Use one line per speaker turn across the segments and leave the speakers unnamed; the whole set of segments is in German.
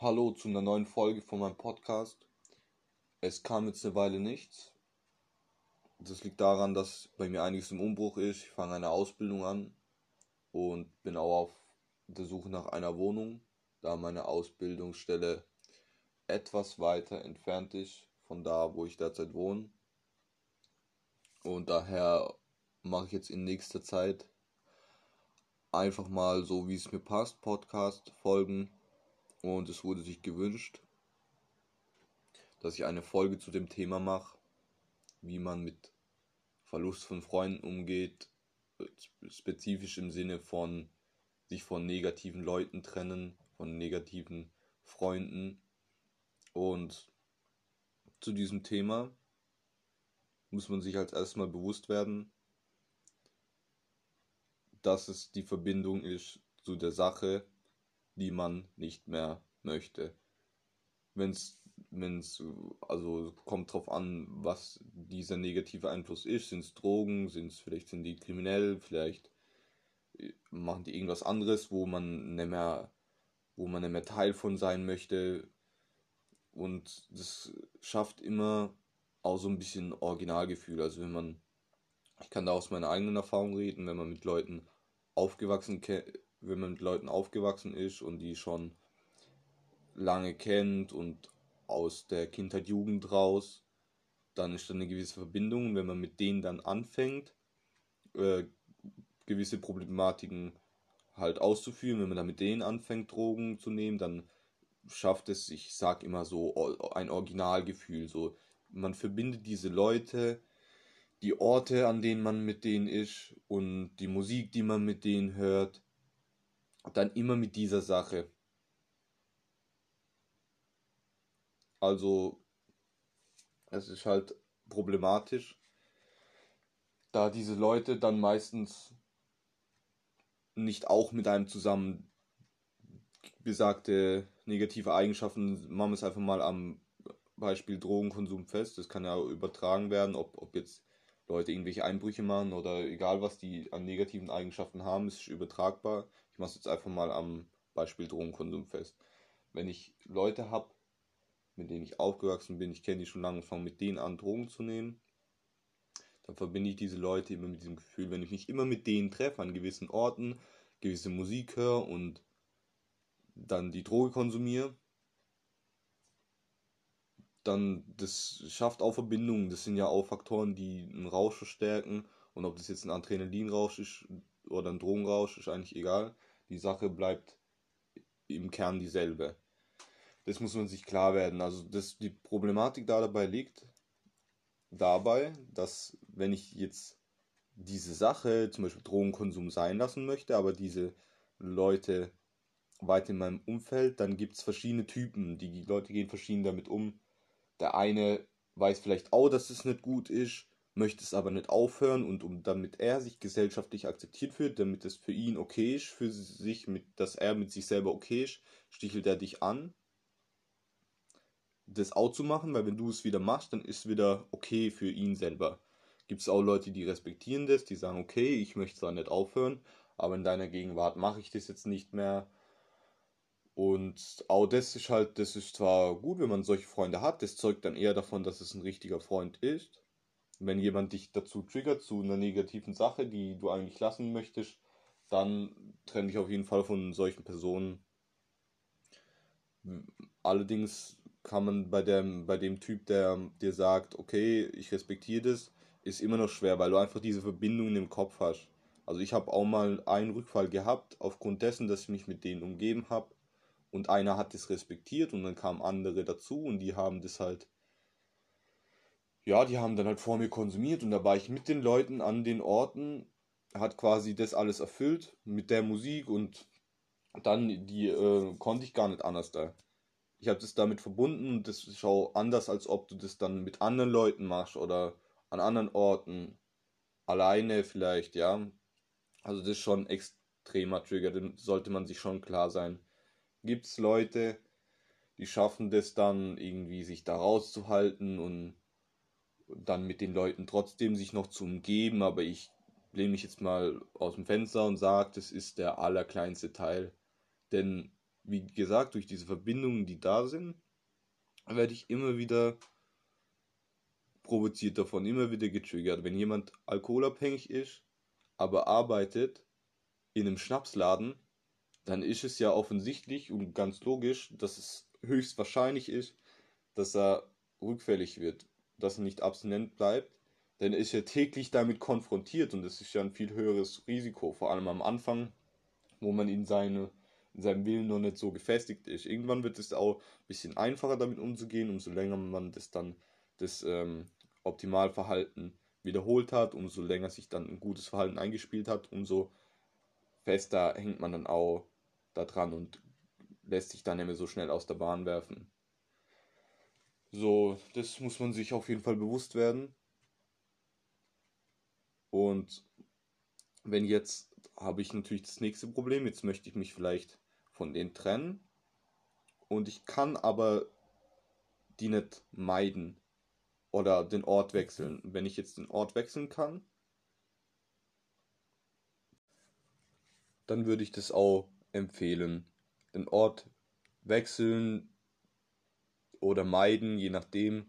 Hallo zu einer neuen Folge von meinem Podcast. Es kam jetzt eine Weile nichts. Das liegt daran, dass bei mir einiges im Umbruch ist. Ich fange eine Ausbildung an und bin auch auf der Suche nach einer Wohnung, da meine Ausbildungsstelle etwas weiter entfernt ist von da, wo ich derzeit wohne. Und daher mache ich jetzt in nächster Zeit einfach mal so, wie es mir passt, Podcast-Folgen und es wurde sich gewünscht, dass ich eine Folge zu dem Thema mache, wie man mit Verlust von Freunden umgeht, spezifisch im Sinne von sich von negativen Leuten trennen, von negativen Freunden. Und zu diesem Thema muss man sich als erstes mal bewusst werden, dass es die Verbindung ist zu der Sache, die man nicht mehr möchte. Wenn es, also kommt drauf an, was dieser negative Einfluss ist. Sind es Drogen, sind es vielleicht sind die kriminell, vielleicht äh, machen die irgendwas anderes, wo man nicht mehr, wo man nicht mehr Teil von sein möchte. Und das schafft immer auch so ein bisschen Originalgefühl. Also wenn man, ich kann da aus meiner eigenen Erfahrung reden, wenn man mit Leuten aufgewachsen wenn man mit Leuten aufgewachsen ist und die schon lange kennt und aus der Kindheit, Jugend raus, dann ist da eine gewisse Verbindung. Und wenn man mit denen dann anfängt, äh, gewisse Problematiken halt auszuführen, wenn man dann mit denen anfängt, Drogen zu nehmen, dann schafft es, ich sag immer so, ein Originalgefühl. So, man verbindet diese Leute, die Orte, an denen man mit denen ist und die Musik, die man mit denen hört dann immer mit dieser Sache. Also, es ist halt problematisch, da diese Leute dann meistens nicht auch mit einem zusammen besagte negative Eigenschaften, machen wir es einfach mal am Beispiel Drogenkonsum fest, das kann ja übertragen werden, ob, ob jetzt Leute irgendwelche Einbrüche machen oder egal was die an negativen Eigenschaften haben, ist übertragbar. Ich mache es jetzt einfach mal am Beispiel Drogenkonsum fest. Wenn ich Leute habe, mit denen ich aufgewachsen bin, ich kenne die schon lange und fange mit denen an, Drogen zu nehmen, dann verbinde ich diese Leute immer mit diesem Gefühl, wenn ich mich immer mit denen treffe, an gewissen Orten, gewisse Musik höre und dann die Droge konsumiere, dann das schafft auch Verbindungen. Das sind ja auch Faktoren, die einen Rausch verstärken. Und ob das jetzt ein Adrenalinrausch ist oder ein Drogenrausch, ist eigentlich egal die Sache bleibt im Kern dieselbe. Das muss man sich klar werden. Also das, die Problematik da dabei liegt dabei, dass wenn ich jetzt diese Sache, zum Beispiel Drogenkonsum sein lassen möchte, aber diese Leute weit in meinem Umfeld, dann gibt es verschiedene Typen. Die Leute gehen verschieden damit um. Der eine weiß vielleicht auch, dass es nicht gut ist möchte es aber nicht aufhören und um damit er sich gesellschaftlich akzeptiert fühlt, damit es für ihn okay ist, für sich, mit, dass er mit sich selber okay ist, stichelt er dich an, das auch zu machen, weil wenn du es wieder machst, dann ist es wieder okay für ihn selber. Gibt es auch Leute, die respektieren das, die sagen, okay, ich möchte zwar nicht aufhören, aber in deiner Gegenwart mache ich das jetzt nicht mehr. Und auch das ist halt, das ist zwar gut, wenn man solche Freunde hat, das zeugt dann eher davon, dass es ein richtiger Freund ist wenn jemand dich dazu triggert, zu einer negativen Sache, die du eigentlich lassen möchtest, dann trenne dich auf jeden Fall von solchen Personen. Allerdings kann man bei dem, bei dem Typ, der dir sagt, okay, ich respektiere das, ist immer noch schwer, weil du einfach diese Verbindung im Kopf hast. Also ich habe auch mal einen Rückfall gehabt, aufgrund dessen, dass ich mich mit denen umgeben habe. Und einer hat das respektiert und dann kamen andere dazu und die haben das halt ja, die haben dann halt vor mir konsumiert und da war ich mit den Leuten an den Orten, hat quasi das alles erfüllt mit der Musik und dann die äh, konnte ich gar nicht anders da. Ich habe das damit verbunden und das auch anders, als ob du das dann mit anderen Leuten machst oder an anderen Orten alleine vielleicht, ja. Also das ist schon extremer Trigger, den sollte man sich schon klar sein. Gibt es Leute, die schaffen das dann irgendwie sich da rauszuhalten und dann mit den Leuten trotzdem sich noch zu umgeben, aber ich lehne mich jetzt mal aus dem Fenster und sage, das ist der allerkleinste Teil. Denn wie gesagt, durch diese Verbindungen, die da sind, werde ich immer wieder provoziert davon, immer wieder getriggert. Wenn jemand alkoholabhängig ist, aber arbeitet in einem Schnapsladen, dann ist es ja offensichtlich und ganz logisch, dass es höchstwahrscheinlich ist, dass er rückfällig wird, dass er nicht abstinent bleibt, denn er ist ja täglich damit konfrontiert und das ist ja ein viel höheres Risiko, vor allem am Anfang, wo man in, seine, in seinem Willen noch nicht so gefestigt ist. Irgendwann wird es auch ein bisschen einfacher damit umzugehen, umso länger man das dann das ähm, Optimalverhalten wiederholt hat, umso länger sich dann ein gutes Verhalten eingespielt hat, umso fester hängt man dann auch da dran und lässt sich dann nicht mehr so schnell aus der Bahn werfen. So, das muss man sich auf jeden Fall bewusst werden. Und wenn jetzt habe ich natürlich das nächste Problem, jetzt möchte ich mich vielleicht von denen trennen und ich kann aber die nicht meiden oder den Ort wechseln. Wenn ich jetzt den Ort wechseln kann, dann würde ich das auch empfehlen. Den Ort wechseln oder meiden, je nachdem,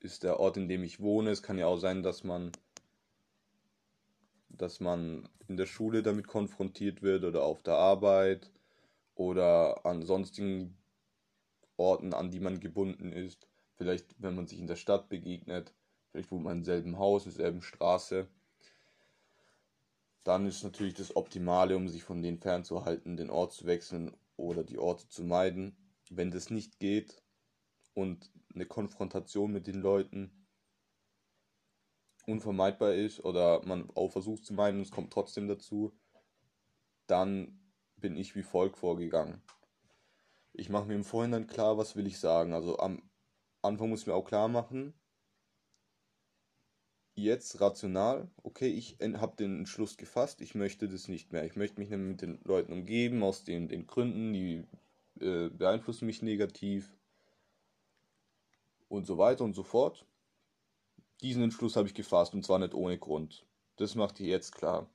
ist der Ort, in dem ich wohne. Es kann ja auch sein, dass man dass man in der Schule damit konfrontiert wird oder auf der Arbeit oder an sonstigen Orten, an die man gebunden ist. Vielleicht, wenn man sich in der Stadt begegnet, vielleicht wohnt man im selben Haus, in derselben Straße. Dann ist natürlich das Optimale, um sich von denen fernzuhalten, den Ort zu wechseln oder die Orte zu meiden. Wenn das nicht geht und eine Konfrontation mit den Leuten unvermeidbar ist oder man auch versucht zu meinen es kommt trotzdem dazu, dann bin ich wie folgt vorgegangen. Ich mache mir im Vorhinein klar, was will ich sagen. Also am Anfang muss ich mir auch klar machen, jetzt rational, okay, ich habe den Entschluss gefasst, ich möchte das nicht mehr. Ich möchte mich mehr mit den Leuten umgeben, aus den, den Gründen, die äh, beeinflussen mich negativ und so weiter und so fort. Diesen Entschluss habe ich gefasst und zwar nicht ohne Grund. Das macht ihr jetzt klar.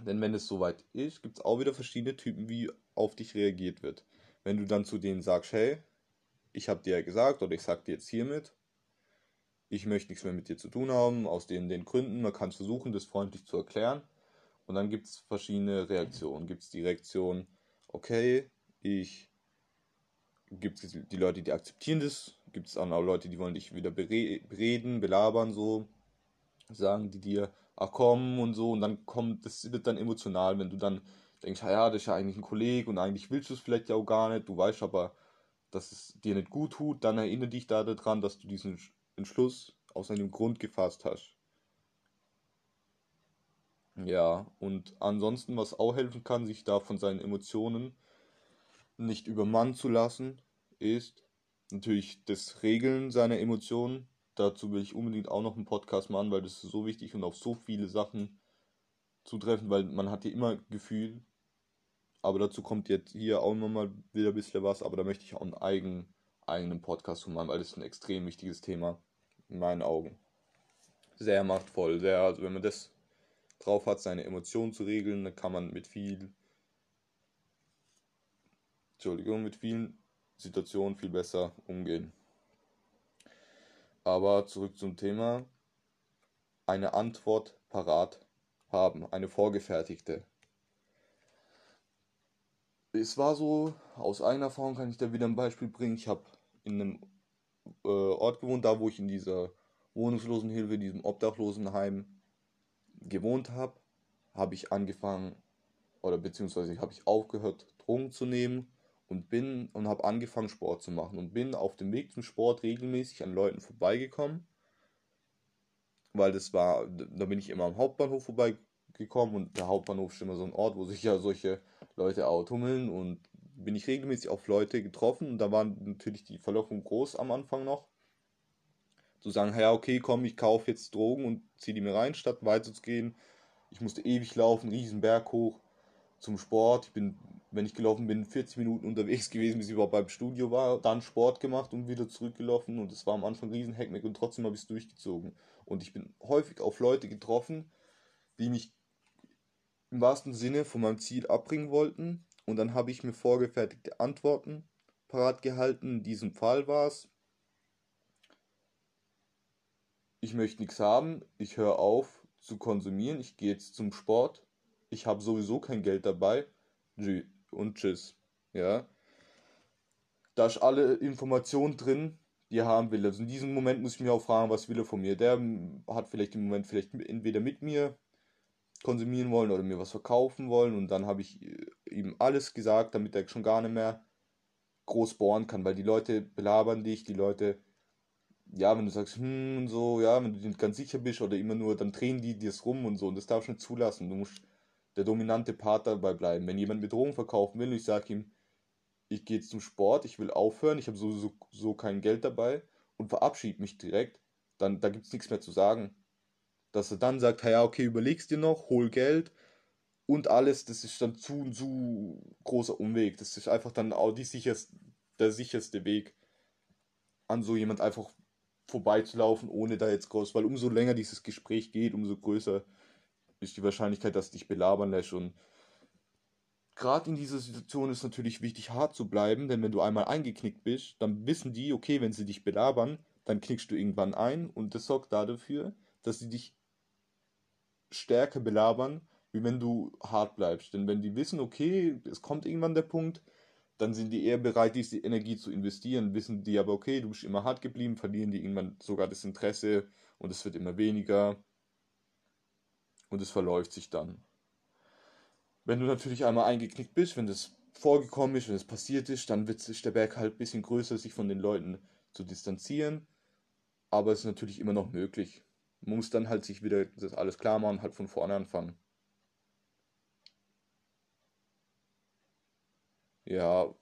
Denn wenn es soweit ist, gibt es auch wieder verschiedene Typen, wie auf dich reagiert wird. Wenn du dann zu denen sagst, hey, ich habe dir ja gesagt oder ich sag dir jetzt hiermit, ich möchte nichts mehr mit dir zu tun haben, aus den, den Gründen. Man kann versuchen, das freundlich zu erklären. Und dann gibt es verschiedene Reaktionen. Gibt es die Reaktion, okay, ich, gibt es die Leute, die akzeptieren das, gibt es auch Leute, die wollen dich wieder bereden, belabern, so, sagen die dir, ach komm und so, und dann kommt, das wird dann emotional, wenn du dann denkst, ja, das ist ja eigentlich ein Kollege und eigentlich willst du es vielleicht ja auch gar nicht, du weißt aber, dass es dir nicht gut tut, dann erinnere dich da daran, dass du diesen Entschluss aus einem Grund gefasst hast. Ja, und ansonsten, was auch helfen kann, sich da von seinen Emotionen nicht übermannen zu lassen, ist natürlich das Regeln seiner Emotionen. Dazu will ich unbedingt auch noch einen Podcast machen, weil das ist so wichtig und auf so viele Sachen zutreffen, weil man hat ja immer Gefühl, aber dazu kommt jetzt hier auch nochmal wieder ein bisschen was, aber da möchte ich auch einen eigenen, eigenen Podcast machen, weil das ist ein extrem wichtiges Thema in meinen Augen. Sehr machtvoll, sehr, also wenn man das drauf hat, seine Emotionen zu regeln, dann kann man mit viel, Entschuldigung, mit vielen Situationen viel besser umgehen. Aber zurück zum Thema. Eine Antwort parat haben, eine vorgefertigte es war so, aus eigener Erfahrung kann ich da wieder ein Beispiel bringen. Ich habe in einem äh, Ort gewohnt, da wo ich in dieser Wohnungslosenhilfe, diesem Obdachlosenheim gewohnt habe, habe ich angefangen, oder beziehungsweise habe ich aufgehört, Drogen zu nehmen und bin und habe angefangen, Sport zu machen und bin auf dem Weg zum Sport regelmäßig an Leuten vorbeigekommen, weil das war, da bin ich immer am Hauptbahnhof vorbeigekommen und der Hauptbahnhof ist immer so ein Ort, wo sich ja solche Leute autummeln und bin ich regelmäßig auf Leute getroffen und da war natürlich die Verlockung groß am Anfang noch. Zu sagen, ja, okay, komm, ich kaufe jetzt Drogen und ziehe die mir rein, statt weiterzugehen. Ich musste ewig laufen, riesen Berg hoch zum Sport. Ich bin, wenn ich gelaufen bin, 40 Minuten unterwegs gewesen, bis ich überhaupt beim Studio war, dann Sport gemacht und wieder zurückgelaufen und es war am Anfang riesen Hackmeck und trotzdem habe ich es durchgezogen. Und ich bin häufig auf Leute getroffen, die mich im wahrsten Sinne von meinem Ziel abbringen wollten Und dann habe ich mir vorgefertigte Antworten parat gehalten. In diesem Fall war es, ich möchte nichts haben, ich höre auf zu konsumieren, ich gehe jetzt zum Sport, ich habe sowieso kein Geld dabei und tschüss. Ja. Da ist alle Informationen drin, die er haben will. Also in diesem Moment muss ich mir auch fragen, was will er von mir. Der hat vielleicht im Moment vielleicht entweder mit mir konsumieren wollen oder mir was verkaufen wollen und dann habe ich äh, ihm alles gesagt, damit er schon gar nicht mehr groß bohren kann, weil die Leute belabern dich, die Leute, ja, wenn du sagst, hm, so, ja, wenn du nicht ganz sicher bist oder immer nur, dann drehen die dir rum und so und das darfst du nicht zulassen. Du musst der dominante Part dabei bleiben. Wenn jemand mit Drogen verkaufen will und ich sage ihm, ich gehe zum Sport, ich will aufhören, ich habe sowieso so kein Geld dabei und verabschiede mich direkt, dann da gibt es nichts mehr zu sagen dass er dann sagt, ja, okay, überlegst dir noch, hol Geld und alles, das ist dann zu, zu großer Umweg. Das ist einfach dann auch die sicherste, der sicherste Weg, an so jemand einfach vorbeizulaufen, ohne da jetzt groß, weil umso länger dieses Gespräch geht, umso größer ist die Wahrscheinlichkeit, dass dich belabern lässt und gerade in dieser Situation ist natürlich wichtig, hart zu bleiben, denn wenn du einmal eingeknickt bist, dann wissen die, okay, wenn sie dich belabern, dann knickst du irgendwann ein und das sorgt dafür, dass sie dich stärker belabern, wie wenn du hart bleibst. Denn wenn die wissen, okay, es kommt irgendwann der Punkt, dann sind die eher bereit, diese Energie zu investieren. Wissen die aber, okay, du bist immer hart geblieben, verlieren die irgendwann sogar das Interesse und es wird immer weniger und es verläuft sich dann. Wenn du natürlich einmal eingeknickt bist, wenn das vorgekommen ist, wenn es passiert ist, dann wird sich der Berg halt ein bisschen größer, sich von den Leuten zu distanzieren. Aber es ist natürlich immer noch möglich. Man muss dann halt sich wieder das alles klar machen, halt von vorne anfangen. Ja,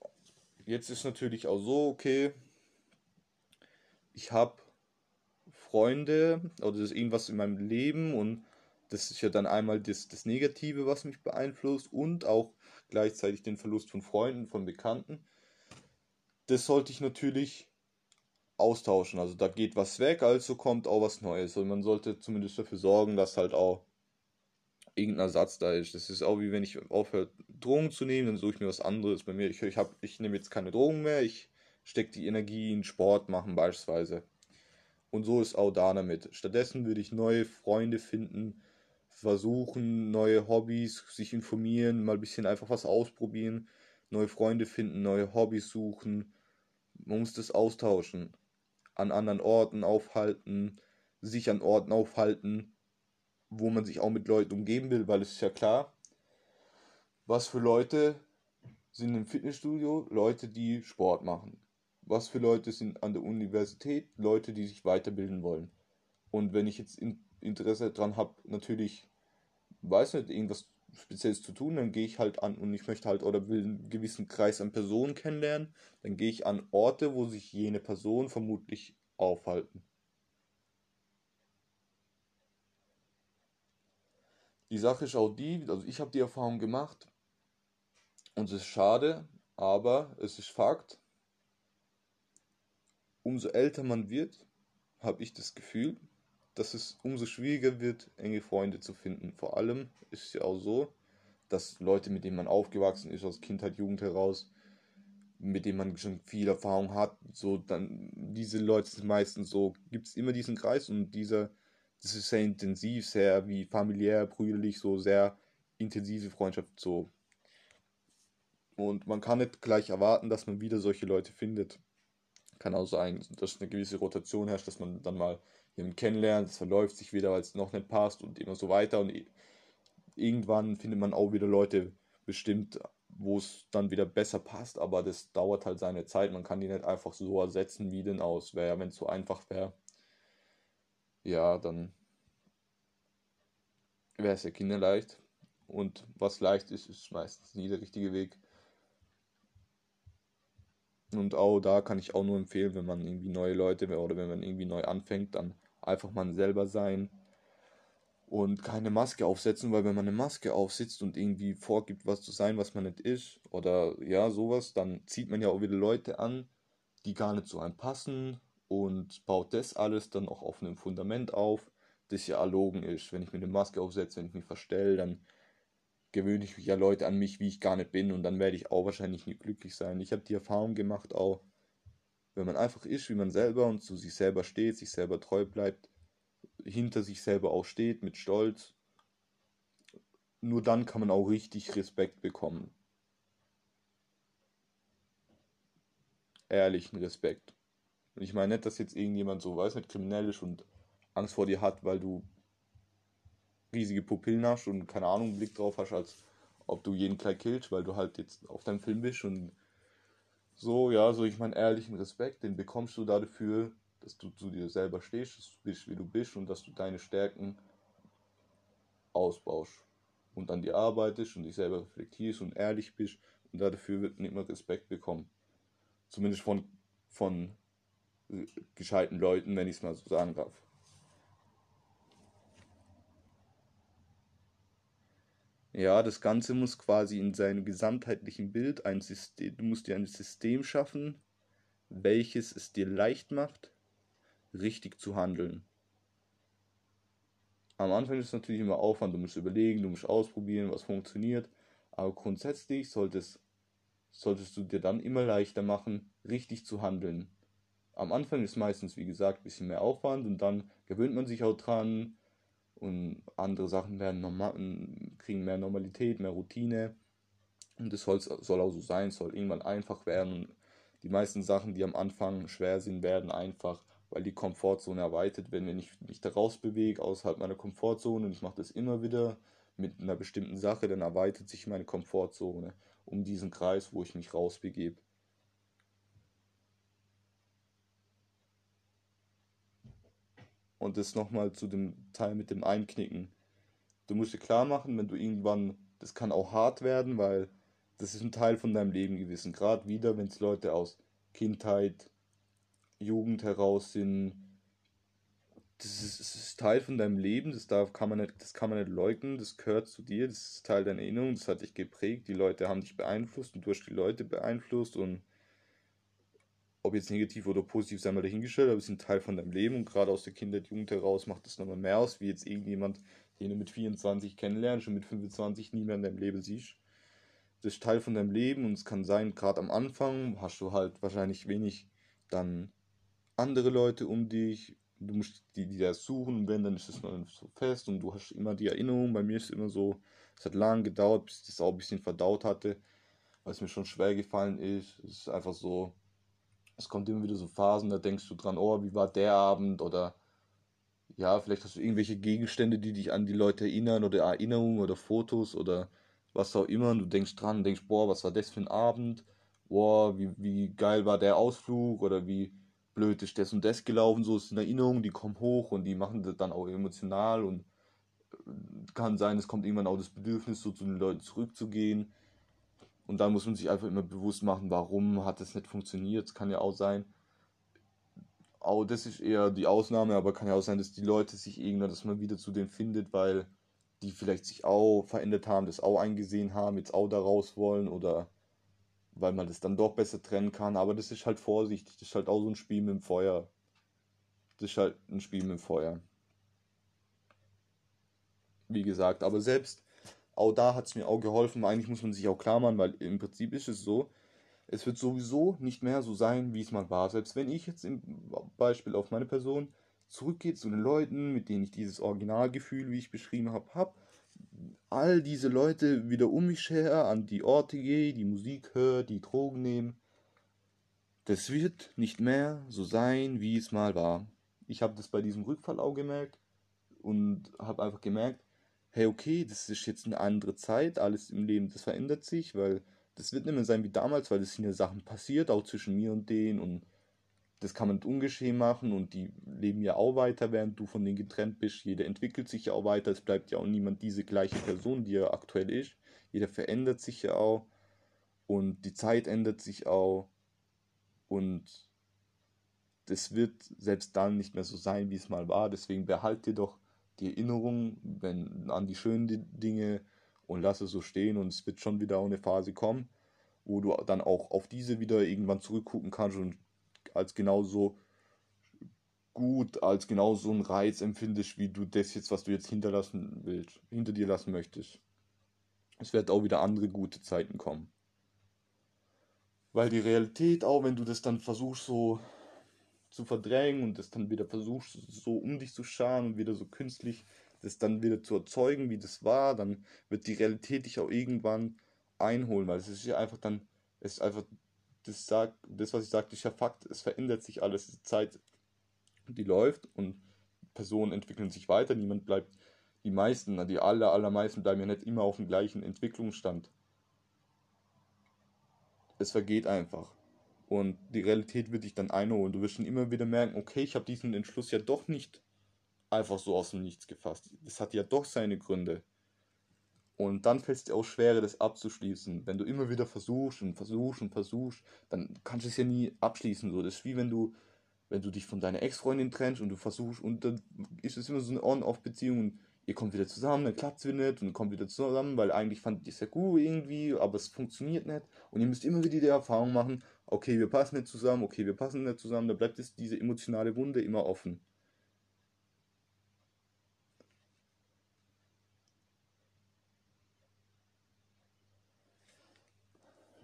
jetzt ist natürlich auch so, okay, ich habe Freunde oder das ist irgendwas in meinem Leben und das ist ja dann einmal das, das Negative, was mich beeinflusst und auch gleichzeitig den Verlust von Freunden, von Bekannten. Das sollte ich natürlich austauschen. Also da geht was weg, also kommt auch was Neues. Und man sollte zumindest dafür sorgen, dass halt auch irgendein Ersatz da ist. Das ist auch wie wenn ich aufhöre, Drogen zu nehmen, dann suche ich mir was anderes. Bei mir, ich, ich, ich nehme jetzt keine Drogen mehr, ich stecke die Energie in Sport machen beispielsweise. Und so ist auch da damit. Stattdessen würde ich neue Freunde finden, versuchen, neue Hobbys, sich informieren, mal ein bisschen einfach was ausprobieren, neue Freunde finden, neue Hobbys suchen. Man muss das austauschen an anderen Orten aufhalten, sich an Orten aufhalten, wo man sich auch mit Leuten umgeben will, weil es ist ja klar, was für Leute sind im Fitnessstudio? Leute, die Sport machen. Was für Leute sind an der Universität? Leute, die sich weiterbilden wollen. Und wenn ich jetzt Interesse daran habe, natürlich, weiß nicht, irgendwas Spezielles zu tun, dann gehe ich halt an und ich möchte halt oder will einen gewissen Kreis an Personen kennenlernen, dann gehe ich an Orte, wo sich jene Person vermutlich aufhalten. Die Sache ist auch die, also ich habe die Erfahrung gemacht und es ist schade, aber es ist Fakt. Umso älter man wird, habe ich das Gefühl, dass es umso schwieriger wird, enge Freunde zu finden. Vor allem ist es ja auch so, dass Leute, mit denen man aufgewachsen ist, aus Kindheit, Jugend heraus, mit denen man schon viel Erfahrung hat, so dann diese Leute sind meistens so, gibt es immer diesen Kreis und dieser, das ist sehr intensiv, sehr wie familiär, brüderlich, so sehr intensive Freundschaft, so. Und man kann nicht gleich erwarten, dass man wieder solche Leute findet. Kann auch sein, dass eine gewisse Rotation herrscht, dass man dann mal jemanden kennenlernt, es verläuft sich wieder, weil es noch nicht passt und immer so weiter. Und irgendwann findet man auch wieder Leute bestimmt, wo es dann wieder besser passt, aber das dauert halt seine Zeit. Man kann die nicht einfach so ersetzen, wie denn aus wäre. Wenn es so einfach wäre, ja, dann wäre es ja kinderleicht. Und was leicht ist, ist meistens nie der richtige Weg. Und auch da kann ich auch nur empfehlen, wenn man irgendwie neue Leute oder wenn man irgendwie neu anfängt, dann einfach man selber sein und keine Maske aufsetzen, weil wenn man eine Maske aufsetzt und irgendwie vorgibt, was zu sein, was man nicht ist, oder ja, sowas, dann zieht man ja auch wieder Leute an, die gar nicht zu einem passen und baut das alles dann auch auf einem Fundament auf, das ja erlogen ist. Wenn ich mir eine Maske aufsetze, wenn ich mich verstelle, dann gewöhne ich ja Leute an mich, wie ich gar nicht bin und dann werde ich auch wahrscheinlich nie glücklich sein. Ich habe die Erfahrung gemacht auch, wenn man einfach ist, wie man selber und zu sich selber steht, sich selber treu bleibt, hinter sich selber auch steht mit Stolz, nur dann kann man auch richtig Respekt bekommen. Ehrlichen Respekt. Und ich meine nicht, dass jetzt irgendjemand so, weiß nicht, kriminell ist und Angst vor dir hat, weil du riesige Pupillen hast und keine Ahnung, einen Blick drauf hast, als ob du jeden gleich killst, weil du halt jetzt auf deinem Film bist und so, ja, so ich meine ehrlichen Respekt, den bekommst du dafür, dass du zu dir selber stehst, dass du bist, wie du bist und dass du deine Stärken ausbaust und an dir arbeitest und dich selber reflektierst und ehrlich bist und dafür wird man immer Respekt bekommen. Zumindest von, von gescheiten Leuten, wenn ich es mal so sagen darf. Ja, das Ganze muss quasi in seinem gesamtheitlichen Bild ein System, du musst dir ein System schaffen, welches es dir leicht macht, richtig zu handeln. Am Anfang ist es natürlich immer Aufwand, du musst überlegen, du musst ausprobieren, was funktioniert, aber grundsätzlich solltest, solltest du dir dann immer leichter machen, richtig zu handeln. Am Anfang ist meistens, wie gesagt, ein bisschen mehr Aufwand und dann gewöhnt man sich auch dran, und andere Sachen werden normal, kriegen mehr Normalität, mehr Routine. Und das soll, soll auch so sein, soll irgendwann einfach werden. Und die meisten Sachen, die am Anfang schwer sind, werden einfach, weil die Komfortzone erweitert wenn ich mich da raus bewege, außerhalb meiner Komfortzone und ich mache das immer wieder mit einer bestimmten Sache, dann erweitert sich meine Komfortzone um diesen Kreis, wo ich mich rausbegebe. Und das nochmal zu dem Teil mit dem Einknicken. Du musst dir klar machen, wenn du irgendwann, das kann auch hart werden, weil das ist ein Teil von deinem Leben gewesen. Gerade wieder, wenn es Leute aus Kindheit, Jugend heraus sind. Das ist, das ist, Teil von deinem Leben, das, darf, kann man nicht, das kann man nicht leugnen, das gehört zu dir, das ist Teil deiner Erinnerung, das hat dich geprägt, die Leute haben dich beeinflusst und du hast die Leute beeinflusst und ob jetzt negativ oder positiv, sei mal dahingestellt, aber es ist ein Teil von deinem Leben und gerade aus der Kindheit, Jugend heraus macht das nochmal mehr aus, wie jetzt irgendjemand, den du mit 24 kennenlernst und mit 25 nie mehr in deinem Leben siehst. Das ist Teil von deinem Leben und es kann sein, gerade am Anfang hast du halt wahrscheinlich wenig dann andere Leute um dich, du musst die, die das suchen und wenn, dann ist es noch so fest und du hast immer die Erinnerung. Bei mir ist es immer so, es hat lange gedauert, bis ich das auch ein bisschen verdaut hatte, weil es mir schon schwer gefallen ist. Es ist einfach so, es kommt immer wieder so Phasen, da denkst du dran, oh, wie war der Abend? Oder ja, vielleicht hast du irgendwelche Gegenstände, die dich an die Leute erinnern oder Erinnerungen oder Fotos oder was auch immer. Und du denkst dran, denkst, boah, was war das für ein Abend, boah, wie, wie geil war der Ausflug? Oder wie blöd ist das und das gelaufen, so ist eine Erinnerung, die kommen hoch und die machen das dann auch emotional. Und kann sein, es kommt irgendwann auch das Bedürfnis, so zu den Leuten zurückzugehen und dann muss man sich einfach immer bewusst machen, warum hat es nicht funktioniert. Kann ja auch sein, auch das ist eher die Ausnahme, aber kann ja auch sein, dass die Leute sich irgendwann, dass man wieder zu denen findet, weil die vielleicht sich auch verändert haben, das auch eingesehen haben, jetzt auch da raus wollen oder weil man das dann doch besser trennen kann. Aber das ist halt Vorsicht, das ist halt auch so ein Spiel mit dem Feuer. Das ist halt ein Spiel mit dem Feuer. Wie gesagt, aber selbst auch da hat es mir auch geholfen. Eigentlich muss man sich auch klar machen, weil im Prinzip ist es so, es wird sowieso nicht mehr so sein, wie es mal war. Selbst wenn ich jetzt im Beispiel auf meine Person zurückgehe zu den Leuten, mit denen ich dieses Originalgefühl, wie ich beschrieben habe, habe, all diese Leute wieder um mich her, an die Orte gehe, die Musik höre, die Drogen nehmen, das wird nicht mehr so sein, wie es mal war. Ich habe das bei diesem Rückfall auch gemerkt und habe einfach gemerkt, hey, okay, das ist jetzt eine andere Zeit, alles im Leben, das verändert sich, weil das wird nicht mehr sein wie damals, weil es sind ja Sachen passiert, auch zwischen mir und denen und das kann man nicht ungeschehen machen und die leben ja auch weiter, während du von denen getrennt bist. Jeder entwickelt sich ja auch weiter, es bleibt ja auch niemand diese gleiche Person, die er aktuell ist. Jeder verändert sich ja auch und die Zeit ändert sich auch und das wird selbst dann nicht mehr so sein, wie es mal war. Deswegen behalt dir doch die Erinnerung wenn, an die schönen Dinge und lass es so stehen und es wird schon wieder eine Phase kommen, wo du dann auch auf diese wieder irgendwann zurückgucken kannst und als genauso gut, als genauso einen Reiz empfindest, wie du das jetzt, was du jetzt hinterlassen willst, hinter dir lassen möchtest. es wird auch wieder andere gute Zeiten kommen. Weil die Realität, auch wenn du das dann versuchst so zu verdrängen und das dann wieder versuchst so um dich zu scharen und wieder so künstlich das dann wieder zu erzeugen, wie das war, dann wird die Realität dich auch irgendwann einholen, weil es ist ja einfach dann, es ist einfach, das sagt, das was ich sagte, ist ja Fakt, es verändert sich alles, die Zeit, die läuft und Personen entwickeln sich weiter, niemand bleibt, die meisten, die aller, allermeisten bleiben ja nicht immer auf dem gleichen Entwicklungsstand. Es vergeht einfach. Und die Realität wird dich dann einholen. Du wirst schon immer wieder merken, okay, ich habe diesen Entschluss ja doch nicht einfach so aus dem Nichts gefasst. Das hat ja doch seine Gründe. Und dann fällt es dir auch schwerer, das abzuschließen. Wenn du immer wieder versuchst und versuchst und versuchst, dann kannst du es ja nie abschließen. So. Das ist wie wenn du, wenn du dich von deiner Ex-Freundin trennst und du versuchst, und dann ist es immer so eine On-Off-Beziehung und ihr kommt wieder zusammen, dann klappt es wieder nicht und kommt wieder zusammen, weil eigentlich fand ihr es ja gut irgendwie, aber es funktioniert nicht. Und ihr müsst immer wieder die Erfahrung machen, okay, wir passen nicht zusammen, okay, wir passen nicht zusammen, da bleibt es diese emotionale Wunde immer offen.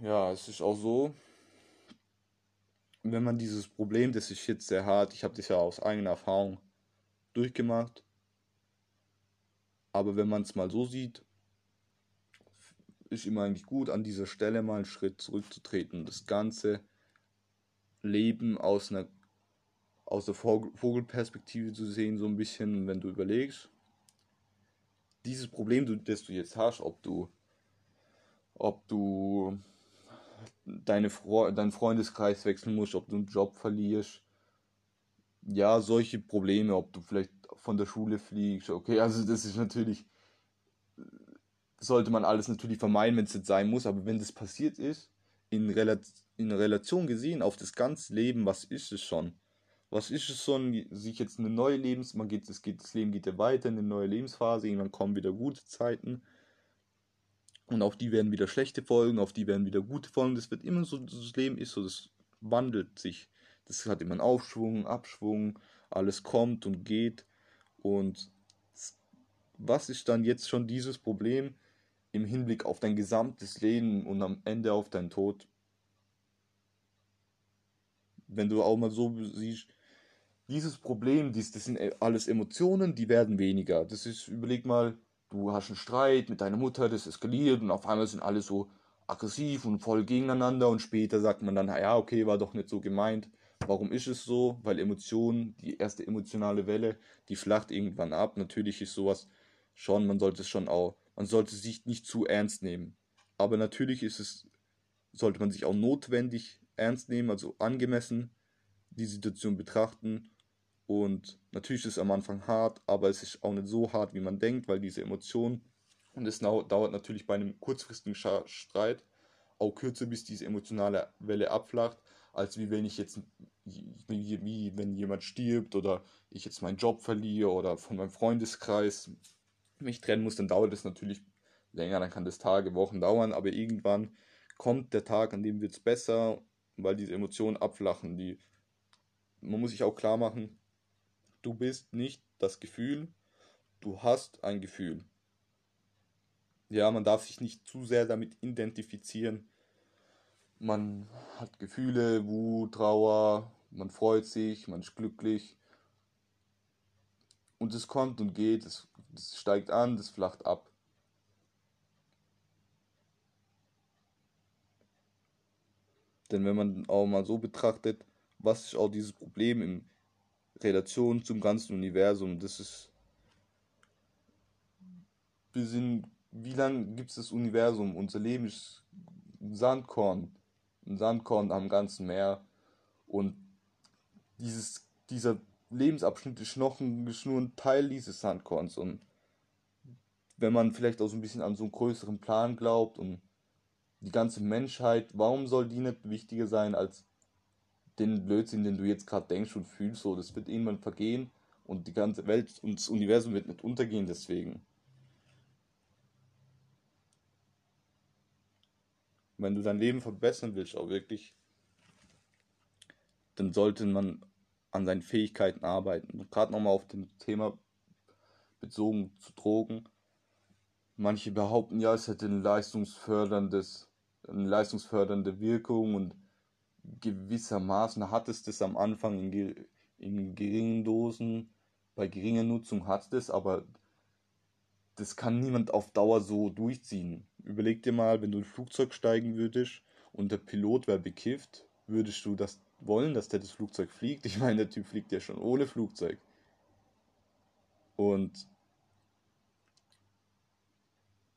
Ja, es ist auch so, wenn man dieses Problem, das ist jetzt sehr hart, ich habe das ja aus eigener Erfahrung durchgemacht, aber wenn man es mal so sieht, ist immer eigentlich gut, an dieser Stelle mal einen Schritt zurückzutreten, das ganze Leben aus einer aus der Vogelperspektive zu sehen, so ein bisschen, wenn du überlegst, dieses Problem, das du jetzt hast, ob du, ob du deine Fre deinen Freundeskreis wechseln musst, ob du einen Job verlierst. Ja, solche Probleme, ob du vielleicht von der Schule fliegst. Okay, also das ist natürlich, sollte man alles natürlich vermeiden, wenn es jetzt sein muss, aber wenn das passiert ist, in, Rel in Relation gesehen auf das ganze Leben, was ist es schon? Was ist es schon, sich jetzt eine neue Lebens, man geht, es geht, das Leben geht ja weiter in eine neue Lebensphase, irgendwann kommen wieder gute Zeiten und auf die werden wieder schlechte Folgen, auf die werden wieder gute Folgen. Das wird immer so, das Leben ist so, das wandelt sich. Das hat immer einen Aufschwung, Abschwung, alles kommt und geht. Und was ist dann jetzt schon dieses Problem im Hinblick auf dein gesamtes Leben und am Ende auf deinen Tod? Wenn du auch mal so siehst, dieses Problem, dies, das sind alles Emotionen, die werden weniger. Das ist, überleg mal, du hast einen Streit mit deiner Mutter, das eskaliert und auf einmal sind alle so aggressiv und voll gegeneinander und später sagt man dann, ja, okay, war doch nicht so gemeint. Warum ist es so? Weil Emotionen, die erste emotionale Welle, die flacht irgendwann ab. Natürlich ist sowas schon, man sollte es schon auch, man sollte sich nicht zu ernst nehmen. Aber natürlich ist es, sollte man sich auch notwendig ernst nehmen, also angemessen die Situation betrachten und natürlich ist es am Anfang hart, aber es ist auch nicht so hart, wie man denkt, weil diese Emotionen, und es dauert natürlich bei einem kurzfristigen Streit auch kürzer, bis diese emotionale Welle abflacht, als wie wenn ich jetzt, wie, wie wenn jemand stirbt oder ich jetzt meinen Job verliere oder von meinem Freundeskreis mich trennen muss, dann dauert es natürlich länger, dann kann das Tage, Wochen dauern, aber irgendwann kommt der Tag, an dem wird es besser, weil diese Emotionen abflachen. Die, man muss sich auch klar machen, Du bist nicht das Gefühl, du hast ein Gefühl. Ja, man darf sich nicht zu sehr damit identifizieren. Man hat Gefühle, Wut, Trauer, man freut sich, man ist glücklich. Und es kommt und geht, es, es steigt an, es flacht ab. Denn wenn man auch mal so betrachtet, was ist auch dieses Problem im Relation zum ganzen Universum. Das ist. Wir sind. Wie lange gibt es das Universum? Unser Leben ist ein Sandkorn. Ein Sandkorn am ganzen Meer. Und dieses, dieser Lebensabschnitt ist noch ein, ist nur ein Teil dieses Sandkorns. Und wenn man vielleicht auch so ein bisschen an so einen größeren Plan glaubt und die ganze Menschheit, warum soll die nicht wichtiger sein als den Blödsinn, den du jetzt gerade denkst und fühlst, so, das wird irgendwann vergehen und die ganze Welt und das Universum wird nicht untergehen deswegen. Wenn du dein Leben verbessern willst, auch wirklich, dann sollte man an seinen Fähigkeiten arbeiten. Und gerade nochmal auf dem Thema bezogen zu Drogen. manche behaupten ja, es hätte ein leistungsförderndes, eine leistungsfördernde Wirkung und gewissermaßen hat es das am Anfang in, in geringen Dosen, bei geringer Nutzung hat es, aber das kann niemand auf Dauer so durchziehen. Überleg dir mal, wenn du in ein Flugzeug steigen würdest und der Pilot wäre bekifft, würdest du das wollen, dass der das Flugzeug fliegt? Ich meine, der Typ fliegt ja schon ohne Flugzeug. Und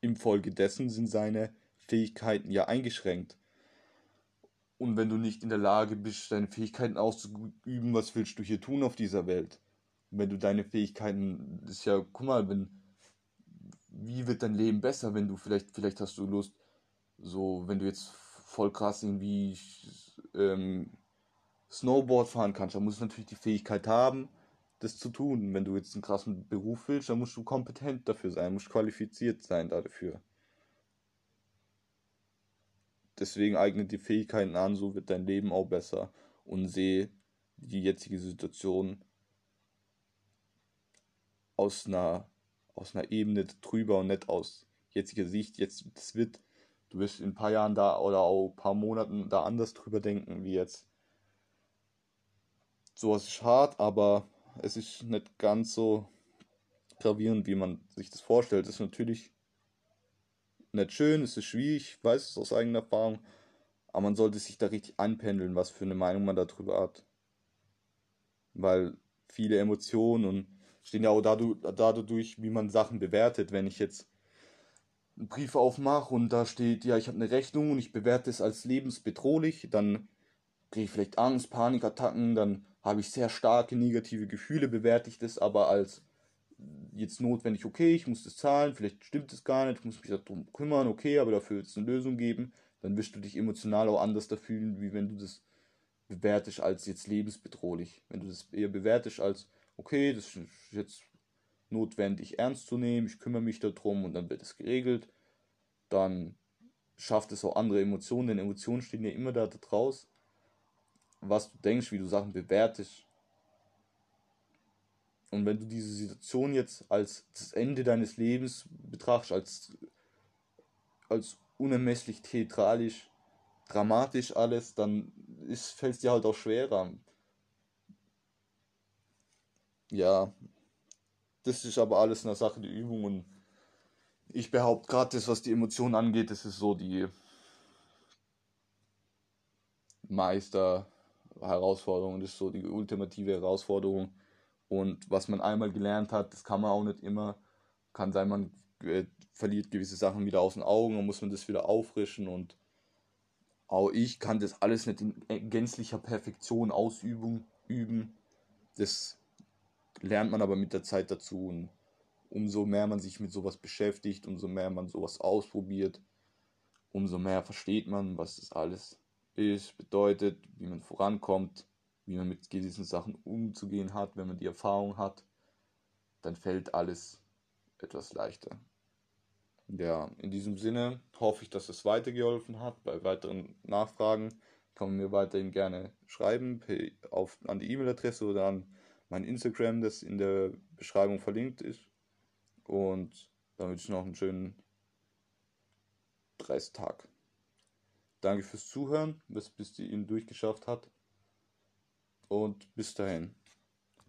infolgedessen sind seine Fähigkeiten ja eingeschränkt. Und wenn du nicht in der Lage bist, deine Fähigkeiten auszuüben, was willst du hier tun auf dieser Welt? Wenn du deine Fähigkeiten, das ist ja, guck mal, wenn, wie wird dein Leben besser, wenn du vielleicht, vielleicht hast du Lust, so, wenn du jetzt voll krass irgendwie ähm, Snowboard fahren kannst, dann musst du natürlich die Fähigkeit haben, das zu tun. Wenn du jetzt einen krassen Beruf willst, dann musst du kompetent dafür sein, musst qualifiziert sein dafür. Deswegen eignet die Fähigkeiten an, so wird dein Leben auch besser. Und sehe die jetzige Situation aus einer, aus einer Ebene drüber und nicht aus jetziger Sicht. Jetzt, das wird, du wirst in ein paar Jahren da oder auch ein paar Monaten da anders drüber denken wie jetzt. Sowas ist hart, aber es ist nicht ganz so gravierend, wie man sich das vorstellt. Es ist natürlich nicht schön, es ist schwierig, ich weiß es aus eigener Erfahrung, aber man sollte sich da richtig anpendeln, was für eine Meinung man darüber hat. Weil viele Emotionen und stehen ja auch dadurch, wie man Sachen bewertet. Wenn ich jetzt einen Brief aufmache und da steht, ja, ich habe eine Rechnung und ich bewerte es als lebensbedrohlich, dann kriege ich vielleicht Angst, Panikattacken, dann habe ich sehr starke negative Gefühle, bewerte ich das aber als jetzt notwendig, okay, ich muss das zahlen, vielleicht stimmt es gar nicht, ich muss mich darum kümmern, okay, aber dafür wird es eine Lösung geben, dann wirst du dich emotional auch anders da fühlen, wie wenn du das bewertest als jetzt lebensbedrohlich. Wenn du das eher bewertest als, okay, das ist jetzt notwendig ernst zu nehmen, ich kümmere mich darum und dann wird es geregelt, dann schafft es auch andere Emotionen, denn Emotionen stehen ja immer da draus, was du denkst, wie du Sachen bewertest. Und wenn du diese Situation jetzt als das Ende deines Lebens betrachtest, als, als unermesslich theatralisch, dramatisch alles, dann fällt es dir halt auch schwerer. Ja, das ist aber alles eine Sache der Übung und ich behaupte gerade das, was die Emotionen angeht, das ist so die Meister-Herausforderung, das ist so die ultimative Herausforderung und was man einmal gelernt hat, das kann man auch nicht immer. Kann sein, man äh, verliert gewisse Sachen wieder aus den Augen, dann muss man das wieder auffrischen und auch ich kann das alles nicht in gänzlicher Perfektion Ausübung üben. Das lernt man aber mit der Zeit dazu und umso mehr man sich mit sowas beschäftigt, umso mehr man sowas ausprobiert, umso mehr versteht man, was das alles ist, bedeutet, wie man vorankommt wie man mit gewissen Sachen umzugehen hat, wenn man die Erfahrung hat, dann fällt alles etwas leichter. Ja, in diesem Sinne hoffe ich, dass es weitergeholfen hat. Bei weiteren Nachfragen kann man mir weiterhin gerne schreiben auf, an die E-Mail-Adresse oder an mein Instagram, das in der Beschreibung verlinkt ist. Und wünsche ich noch einen schönen 30 Tag. Danke fürs Zuhören, bis, bis ihr ihn durchgeschafft hat und bis dahin.